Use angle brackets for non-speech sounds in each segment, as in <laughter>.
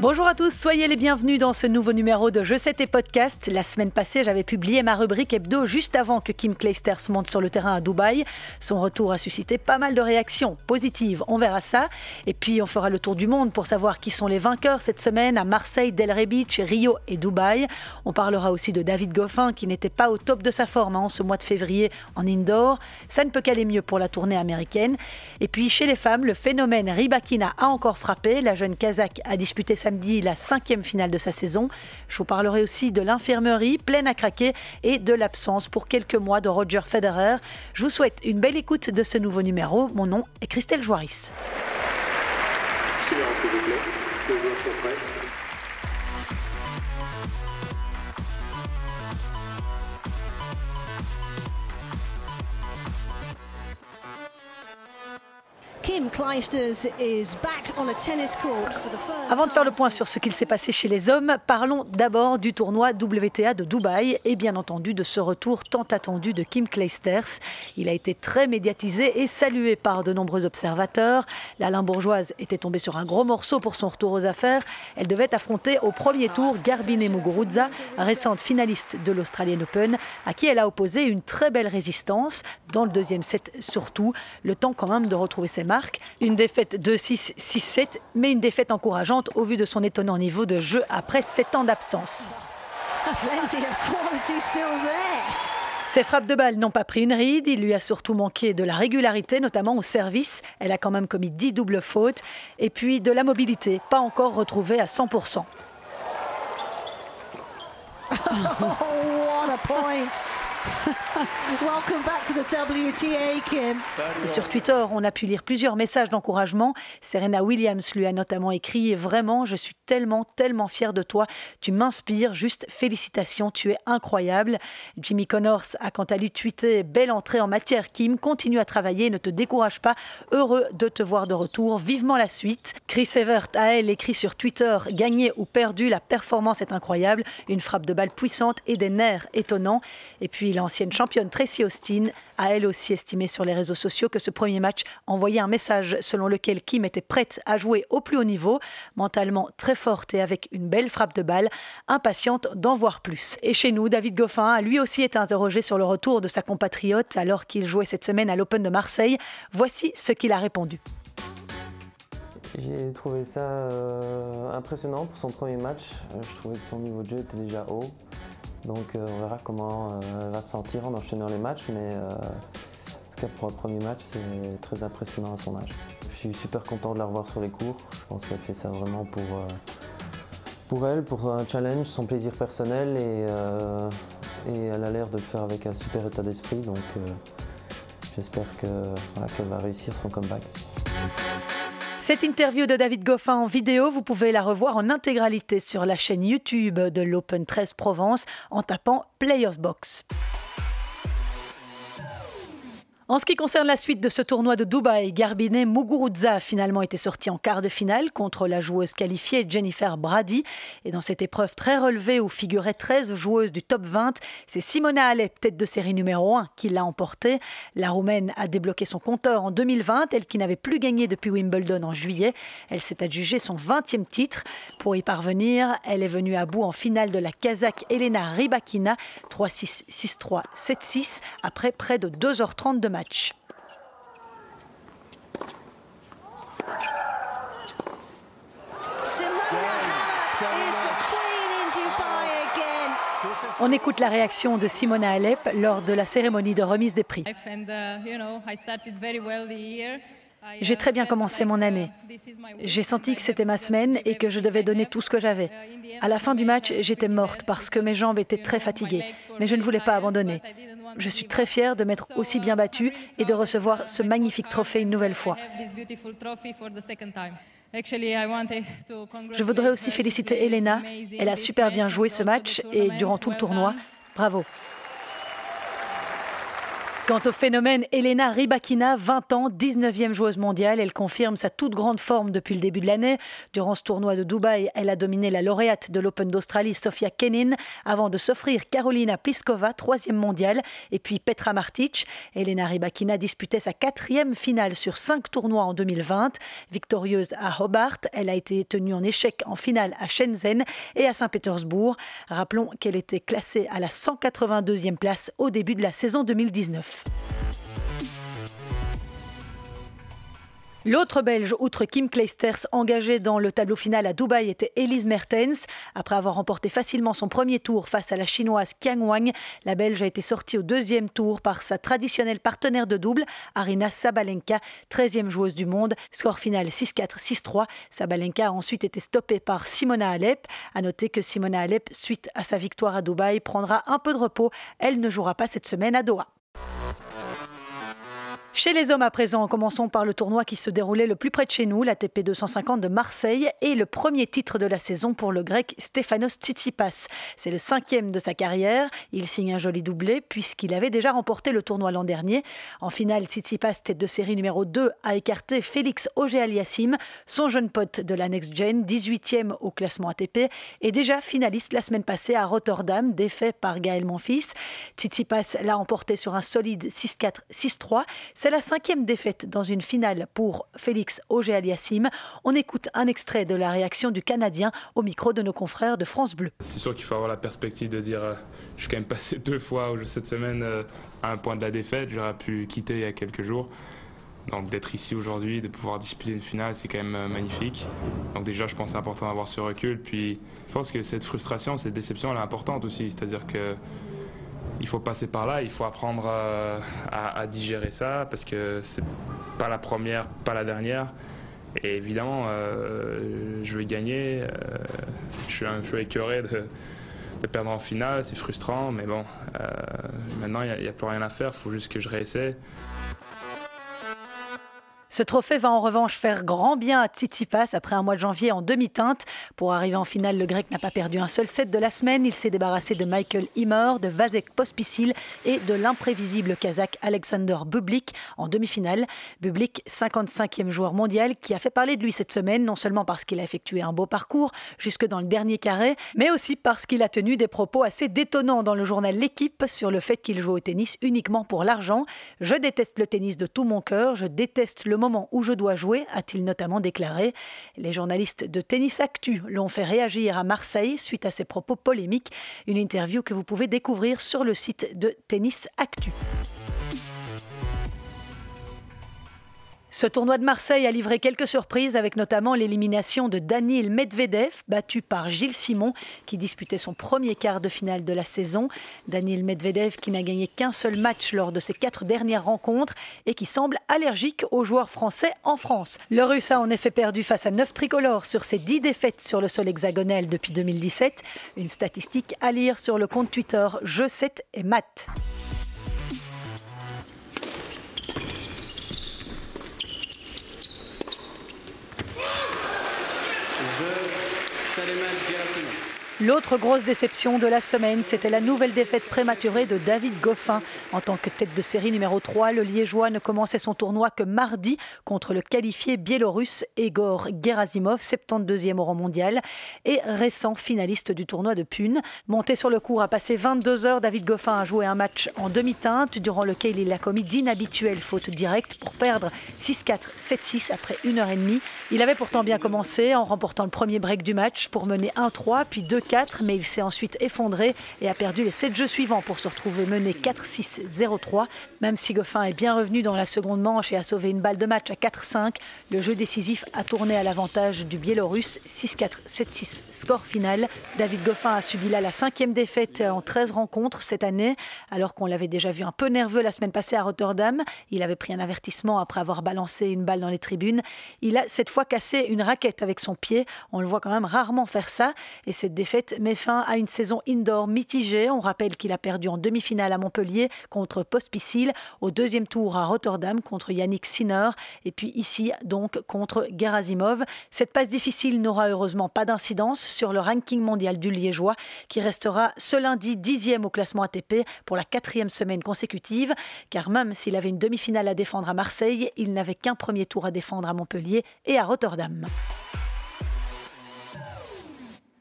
Bonjour à tous, soyez les bienvenus dans ce nouveau numéro de Je sais tes podcasts. La semaine passée, j'avais publié ma rubrique hebdo juste avant que Kim Clijsters monte sur le terrain à Dubaï. Son retour a suscité pas mal de réactions positives, on verra ça. Et puis on fera le tour du monde pour savoir qui sont les vainqueurs cette semaine à Marseille, Delray Beach, Rio et Dubaï. On parlera aussi de David Goffin qui n'était pas au top de sa forme hein, en ce mois de février en indoor. Ça ne peut qu'aller mieux pour la tournée américaine. Et puis chez les femmes, le phénomène Ribakina a encore frappé. La jeune Kazakh a disputé sa samedi la cinquième finale de sa saison. Je vous parlerai aussi de l'infirmerie pleine à craquer et de l'absence pour quelques mois de Roger Federer. Je vous souhaite une belle écoute de ce nouveau numéro. Mon nom est Christelle Joiris. Avant de faire le point sur ce qu'il s'est passé chez les hommes, parlons d'abord du tournoi WTA de Dubaï et bien entendu de ce retour tant attendu de Kim Clijsters. Il a été très médiatisé et salué par de nombreux observateurs. La Limbourgeoise était tombée sur un gros morceau pour son retour aux affaires. Elle devait affronter au premier tour Garbine Muguruza, récente finaliste de l'Australian Open, à qui elle a opposé une très belle résistance, dans le deuxième set surtout, le temps quand même de retrouver ses marques une défaite 2-6, 6-7, mais une défaite encourageante au vu de son étonnant niveau de jeu après 7 ans d'absence. Ses frappes de balle n'ont pas pris une ride, il lui a surtout manqué de la régularité, notamment au service. Elle a quand même commis 10 doubles fautes. Et puis de la mobilité, pas encore retrouvée à 100%. <laughs> <laughs> <laughs> Et sur Twitter, on a pu lire plusieurs messages d'encouragement. Serena Williams lui a notamment écrit Vraiment, je suis tellement, tellement fière de toi. Tu m'inspires. Juste félicitations, tu es incroyable. Jimmy Connors a quant à lui tweeté Belle entrée en matière, Kim. Continue à travailler, ne te décourage pas. Heureux de te voir de retour. Vivement la suite. Chris Evert a elle écrit sur Twitter Gagné ou perdu, la performance est incroyable. Une frappe de balle puissante et des nerfs étonnants. Et puis l'ancienne championne Tracy Austin a elle aussi estimé sur les réseaux sociaux que ce premier match envoyait un message selon lequel Kim était prête à jouer au plus haut niveau, mentalement très forte et avec une belle frappe de balle, impatiente d'en voir plus. Et chez nous, David Goffin a lui aussi été interrogé sur le retour de sa compatriote alors qu'il jouait cette semaine à l'Open de Marseille. Voici ce qu'il a répondu. J'ai trouvé ça euh, impressionnant pour son premier match. Euh, je trouvais que son niveau de jeu était déjà haut. Donc euh, on verra comment euh, elle va se sentir en enchaînant les matchs, mais euh, en tout cas pour premier match, c'est très impressionnant à son âge. Je suis super content de la revoir sur les cours. Je pense qu'elle fait ça vraiment pour, elle, pour un challenge, son plaisir personnel et elle a l'air de le faire avec un super état d'esprit. Donc j'espère qu'elle va réussir son comeback. Cette interview de David Goffin en vidéo, vous pouvez la revoir en intégralité sur la chaîne YouTube de l'Open 13 Provence en tapant Players Box. En ce qui concerne la suite de ce tournoi de Dubaï, Garbine Muguruza a finalement été sorti en quart de finale contre la joueuse qualifiée Jennifer Brady. Et dans cette épreuve très relevée où figuraient 13 joueuses du top 20, c'est Simona Alep, tête de série numéro 1, qui l'a emporté. La Roumaine a débloqué son compteur en 2020, elle qui n'avait plus gagné depuis Wimbledon en juillet. Elle s'est adjugée son 20e titre. Pour y parvenir, elle est venue à bout en finale de la Kazakh Elena Rybakina 3-6, 6-3, 7-6 après près de 2h30 de match. On écoute la réaction de Simona Alep lors de la cérémonie de remise des prix. J'ai très bien commencé mon année. J'ai senti que c'était ma semaine et que je devais donner tout ce que j'avais. À la fin du match, j'étais morte parce que mes jambes étaient très fatiguées, mais je ne voulais pas abandonner. Je suis très fière de m'être aussi bien battue et de recevoir ce magnifique trophée une nouvelle fois. Je voudrais aussi féliciter Elena. Elle a super bien joué ce match et durant tout le tournoi. Bravo. Quant au phénomène Elena Rybakina, 20 ans, 19e joueuse mondiale, elle confirme sa toute grande forme depuis le début de l'année. Durant ce tournoi de Dubaï, elle a dominé la lauréate de l'Open d'Australie, Sofia Kenin, avant de s'offrir Carolina Pliskova, troisième mondiale, et puis Petra Martic. Elena Rybakina disputait sa quatrième finale sur cinq tournois en 2020. Victorieuse à Hobart, elle a été tenue en échec en finale à Shenzhen et à Saint-Pétersbourg. Rappelons qu'elle était classée à la 182e place au début de la saison 2019. L'autre Belge, outre Kim Kleisters, engagée dans le tableau final à Dubaï, était Elise Mertens. Après avoir remporté facilement son premier tour face à la chinoise Qiang Wang, la Belge a été sortie au deuxième tour par sa traditionnelle partenaire de double, Arina Sabalenka, 13e joueuse du monde. Score final 6-4, 6-3. Sabalenka a ensuite été stoppée par Simona Alep. À noter que Simona Alep, suite à sa victoire à Dubaï, prendra un peu de repos. Elle ne jouera pas cette semaine à Doha. Chez les hommes à présent, commençons par le tournoi qui se déroulait le plus près de chez nous, l'ATP 250 de Marseille, et le premier titre de la saison pour le grec Stefanos Tsitsipas. C'est le cinquième de sa carrière. Il signe un joli doublé puisqu'il avait déjà remporté le tournoi l'an dernier. En finale, Tsitsipas, tête de série numéro 2, a écarté Félix Auger-Aliassime, son jeune pote de la Next Gen, 18e au classement ATP, et déjà finaliste la semaine passée à Rotterdam, défait par Gaël Monfils. Tsitsipas l'a emporté sur un solide 6-4, 6-3. C'est la cinquième défaite dans une finale pour Félix Auger-Aliassime. On écoute un extrait de la réaction du Canadien au micro de nos confrères de France Bleu. C'est sûr qu'il faut avoir la perspective de dire euh, je suis quand même passé <laughs> deux fois cette semaine euh, à un point de la défaite. J'aurais pu quitter il y a quelques jours. Donc d'être ici aujourd'hui, de pouvoir disputer une finale, c'est quand même euh, magnifique. Donc déjà, je pense que c'est important d'avoir ce recul. Puis je pense que cette frustration, cette déception, elle est importante aussi. C'est-à-dire que faut passer par là, il faut apprendre euh, à, digérer ça parce que c'est pas la première, pas la dernière. Et évidemment, euh, je vais gagner. Euh, je suis un peu écœuré de, perdre en finale, c'est frustrant, mais bon, maintenant il n'y a, a, plus rien à faire, il faut juste que je réessaie. Ce trophée va en revanche faire grand bien à Tsitsipas après un mois de janvier en demi-teinte. Pour arriver en finale, le grec n'a pas perdu un seul set de la semaine. Il s'est débarrassé de Michael Himmer, de Vasek Pospisil et de l'imprévisible kazakh Alexander Bublik en demi-finale. Bublik, 55e joueur mondial, qui a fait parler de lui cette semaine, non seulement parce qu'il a effectué un beau parcours jusque dans le dernier carré, mais aussi parce qu'il a tenu des propos assez détonnants dans le journal L'équipe sur le fait qu'il joue au tennis uniquement pour l'argent. Je déteste le tennis de tout mon cœur, je déteste le moment où je dois jouer, a-t-il notamment déclaré. Les journalistes de Tennis Actu l'ont fait réagir à Marseille suite à ses propos polémiques. Une interview que vous pouvez découvrir sur le site de Tennis Actu. Ce tournoi de Marseille a livré quelques surprises avec notamment l'élimination de Daniel Medvedev, battu par Gilles Simon, qui disputait son premier quart de finale de la saison. Daniel Medvedev qui n'a gagné qu'un seul match lors de ses quatre dernières rencontres et qui semble allergique aux joueurs français en France. Le Russe a en effet perdu face à neuf tricolores sur ses dix défaites sur le sol hexagonal depuis 2017. Une statistique à lire sur le compte Twitter Je 7 et Matt. L'autre grosse déception de la semaine, c'était la nouvelle défaite prématurée de David Goffin. En tant que tête de série numéro 3, le Liégeois ne commençait son tournoi que mardi contre le qualifié biélorusse Egor Gerasimov, 72e au rang mondial et récent finaliste du tournoi de Pune. Monté sur le cours à passer 22 heures, David Goffin a joué un match en demi-teinte durant lequel il a commis d'inhabituelles fautes directes pour perdre 6-4, 7-6 après une heure et demie. Il avait pourtant bien commencé en remportant le premier break du match pour mener 1-3 puis 2 4, mais il s'est ensuite effondré et a perdu les 7 jeux suivants pour se retrouver mené 4-6-0-3. Même si Goffin est bien revenu dans la seconde manche et a sauvé une balle de match à 4-5, le jeu décisif a tourné à l'avantage du Biélorusse 6-4, 7-6. Score final. David Goffin a subi là la cinquième défaite en 13 rencontres cette année, alors qu'on l'avait déjà vu un peu nerveux la semaine passée à Rotterdam. Il avait pris un avertissement après avoir balancé une balle dans les tribunes. Il a cette fois cassé une raquette avec son pied. On le voit quand même rarement faire ça. Et cette défaite met fin à une saison indoor mitigée. On rappelle qu'il a perdu en demi-finale à Montpellier contre Pospisil, au deuxième tour à Rotterdam contre Yannick Sinner et puis ici donc contre Gerasimov. Cette passe difficile n'aura heureusement pas d'incidence sur le ranking mondial du Liégeois qui restera ce lundi dixième au classement ATP pour la quatrième semaine consécutive car même s'il avait une demi-finale à défendre à Marseille, il n'avait qu'un premier tour à défendre à Montpellier et à Rotterdam.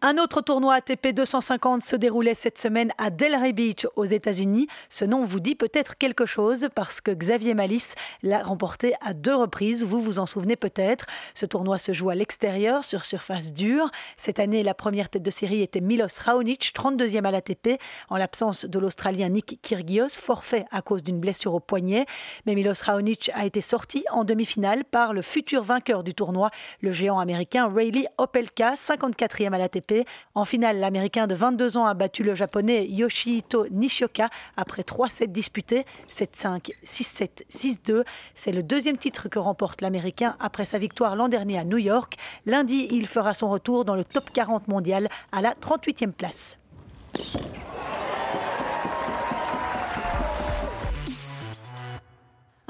Un autre tournoi ATP 250 se déroulait cette semaine à Delray Beach aux États-Unis. Ce nom vous dit peut-être quelque chose parce que Xavier Malice l'a remporté à deux reprises. Vous vous en souvenez peut-être. Ce tournoi se joue à l'extérieur sur surface dure. Cette année, la première tête de série était Milos Raonic, 32e à l'ATP, en l'absence de l'Australien Nick Kyrgios, forfait à cause d'une blessure au poignet. Mais Milos Raonic a été sorti en demi-finale par le futur vainqueur du tournoi, le géant américain Rayleigh Opelka, 54e à l'ATP en finale, l'Américain de 22 ans a battu le Japonais Yoshihito Nishioka après 3 sets disputés, 7-5, 6-7, 6-2. C'est le deuxième titre que remporte l'Américain après sa victoire l'an dernier à New York. Lundi, il fera son retour dans le top 40 mondial à la 38e place.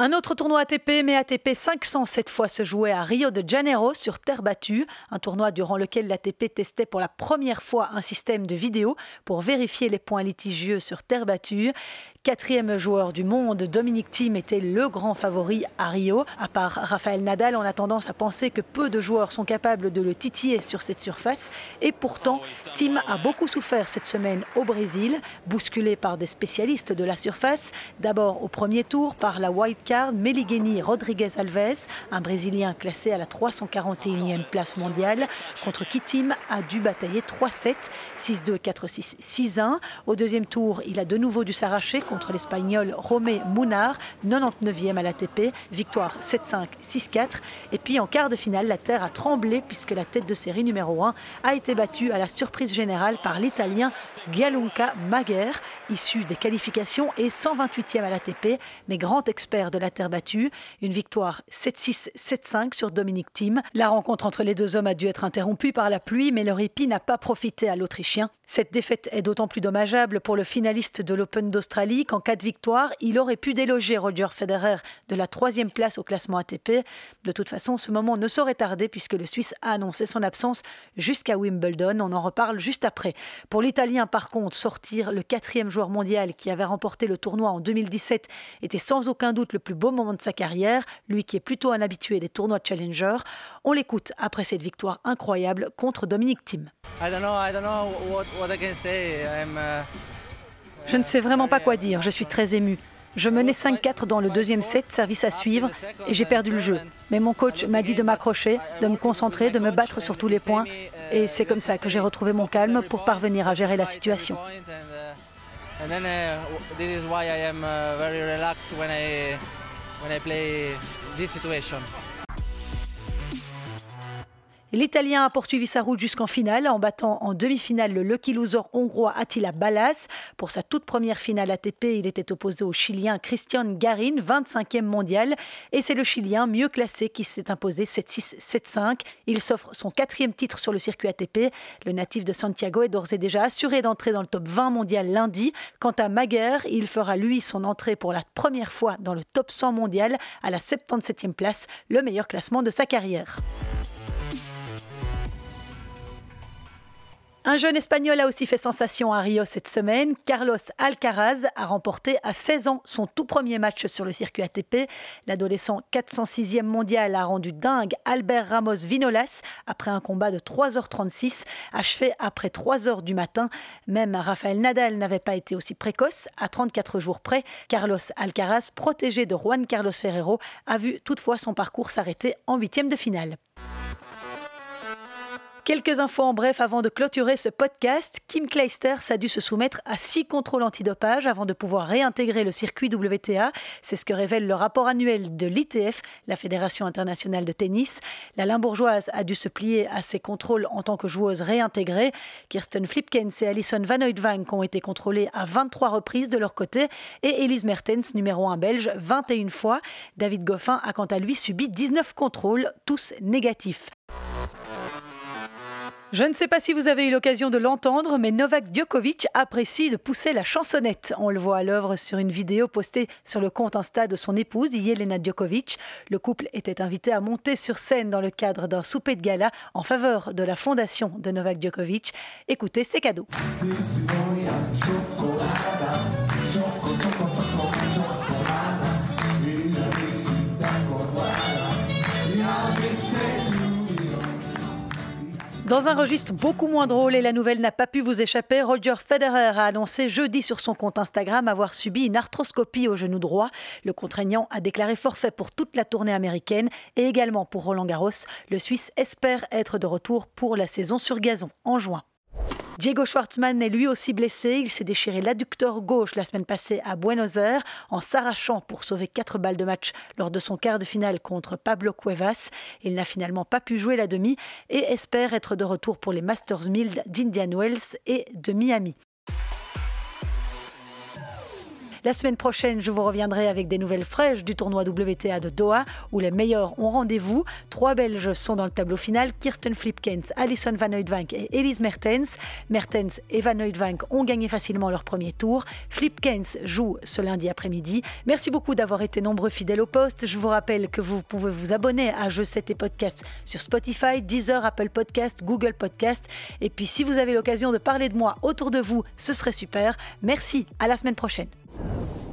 Un autre tournoi ATP, mais ATP 500 cette fois, se jouait à Rio de Janeiro sur terre battue. Un tournoi durant lequel l'ATP testait pour la première fois un système de vidéo pour vérifier les points litigieux sur terre battue. Quatrième joueur du monde, Dominic Thiem était le grand favori à Rio. À part Rafael Nadal, on a tendance à penser que peu de joueurs sont capables de le titiller sur cette surface. Et pourtant, Thiem a beaucoup souffert cette semaine au Brésil, bousculé par des spécialistes de la surface. D'abord au premier tour par la wildcard Meligeni Rodriguez Alves, un Brésilien classé à la 341e place mondiale, contre qui Thiem a dû batailler 3-7, 6-2, 4-6, 6-1. Au deuxième tour, il a de nouveau dû s'arracher l'Espagnol Romé Munar, 99e à l'ATP, victoire 7-5, 6-4. Et puis en quart de finale, la Terre a tremblé puisque la tête de série numéro 1 a été battue à la surprise générale par l'Italien Gianluca Magher, issu des qualifications et 128e à l'ATP, mais grand expert de la Terre battue. Une victoire 7-6, 7-5 sur Dominique Thiem. La rencontre entre les deux hommes a dû être interrompue par la pluie, mais le répit n'a pas profité à l'Autrichien. Cette défaite est d'autant plus dommageable pour le finaliste de l'Open d'Australie qu'en cas de victoire, il aurait pu déloger Roger Federer de la troisième place au classement ATP. De toute façon, ce moment ne saurait tarder puisque le Suisse a annoncé son absence jusqu'à Wimbledon. On en reparle juste après. Pour l'Italien, par contre, sortir le quatrième joueur mondial qui avait remporté le tournoi en 2017 était sans aucun doute le plus beau moment de sa carrière, lui qui est plutôt un habitué des tournois Challenger. On l'écoute après cette victoire incroyable contre Dominique Thiem. Je ne sais vraiment pas quoi dire, je suis très ému. Je menais 5-4 dans le deuxième set, service à suivre, et j'ai perdu le jeu. Mais mon coach m'a dit de m'accrocher, de me concentrer, de me battre sur tous les points, et c'est comme ça que j'ai retrouvé mon calme pour parvenir à gérer la situation. L'Italien a poursuivi sa route jusqu'en finale en battant en demi-finale le lucky loser hongrois Attila Ballas. Pour sa toute première finale ATP, il était opposé au Chilien Christian Garin, 25e mondial. Et c'est le Chilien mieux classé qui s'est imposé 7-6, 7-5. Il s'offre son quatrième titre sur le circuit ATP. Le natif de Santiago est d'ores et déjà assuré d'entrer dans le top 20 mondial lundi. Quant à Maguire, il fera lui son entrée pour la première fois dans le top 100 mondial à la 77e place, le meilleur classement de sa carrière. Un jeune Espagnol a aussi fait sensation à Rio cette semaine. Carlos Alcaraz a remporté à 16 ans son tout premier match sur le circuit ATP. L'adolescent 406e mondial a rendu dingue Albert Ramos Vinolas après un combat de 3h36 achevé après 3h du matin. Même Rafael Nadal n'avait pas été aussi précoce. À 34 jours près, Carlos Alcaraz, protégé de Juan Carlos Ferrero, a vu toutefois son parcours s'arrêter en huitième de finale. Quelques infos en bref avant de clôturer ce podcast. Kim Clijsters a dû se soumettre à six contrôles antidopage avant de pouvoir réintégrer le circuit WTA. C'est ce que révèle le rapport annuel de l'ITF, la Fédération internationale de tennis. La Limbourgeoise a dû se plier à ces contrôles en tant que joueuse réintégrée. Kirsten Flipkens et Alison Van Oudvank ont été contrôlées à 23 reprises de leur côté et Elise Mertens, numéro 1 belge, 21 fois. David Goffin a quant à lui subi 19 contrôles, tous négatifs. Je ne sais pas si vous avez eu l'occasion de l'entendre, mais Novak Djokovic apprécie de pousser la chansonnette. On le voit à l'œuvre sur une vidéo postée sur le compte Insta de son épouse, Yelena Djokovic. Le couple était invité à monter sur scène dans le cadre d'un souper de gala en faveur de la fondation de Novak Djokovic. Écoutez, c'est cadeau. Dans un registre beaucoup moins drôle et la nouvelle n'a pas pu vous échapper, Roger Federer a annoncé jeudi sur son compte Instagram avoir subi une arthroscopie au genou droit. Le contraignant a déclaré forfait pour toute la tournée américaine et également pour Roland Garros. Le Suisse espère être de retour pour la saison sur gazon en juin. Diego Schwartzmann est lui aussi blessé. Il s'est déchiré l'adducteur gauche la semaine passée à Buenos Aires en s'arrachant pour sauver quatre balles de match lors de son quart de finale contre Pablo Cuevas. Il n'a finalement pas pu jouer la demi et espère être de retour pour les Masters 1000 d'Indian Wells et de Miami. La semaine prochaine, je vous reviendrai avec des nouvelles fraîches du tournoi WTA de Doha, où les meilleurs ont rendez-vous. Trois Belges sont dans le tableau final Kirsten Flipkens, Alison Van Oudvank et Elise Mertens. Mertens et Van Oudvank ont gagné facilement leur premier tour. Flipkens joue ce lundi après-midi. Merci beaucoup d'avoir été nombreux fidèles au poste. Je vous rappelle que vous pouvez vous abonner à Je 7 et Podcast sur Spotify, Deezer, Apple Podcast, Google Podcast. Et puis, si vous avez l'occasion de parler de moi autour de vous, ce serait super. Merci. À la semaine prochaine. Thank you.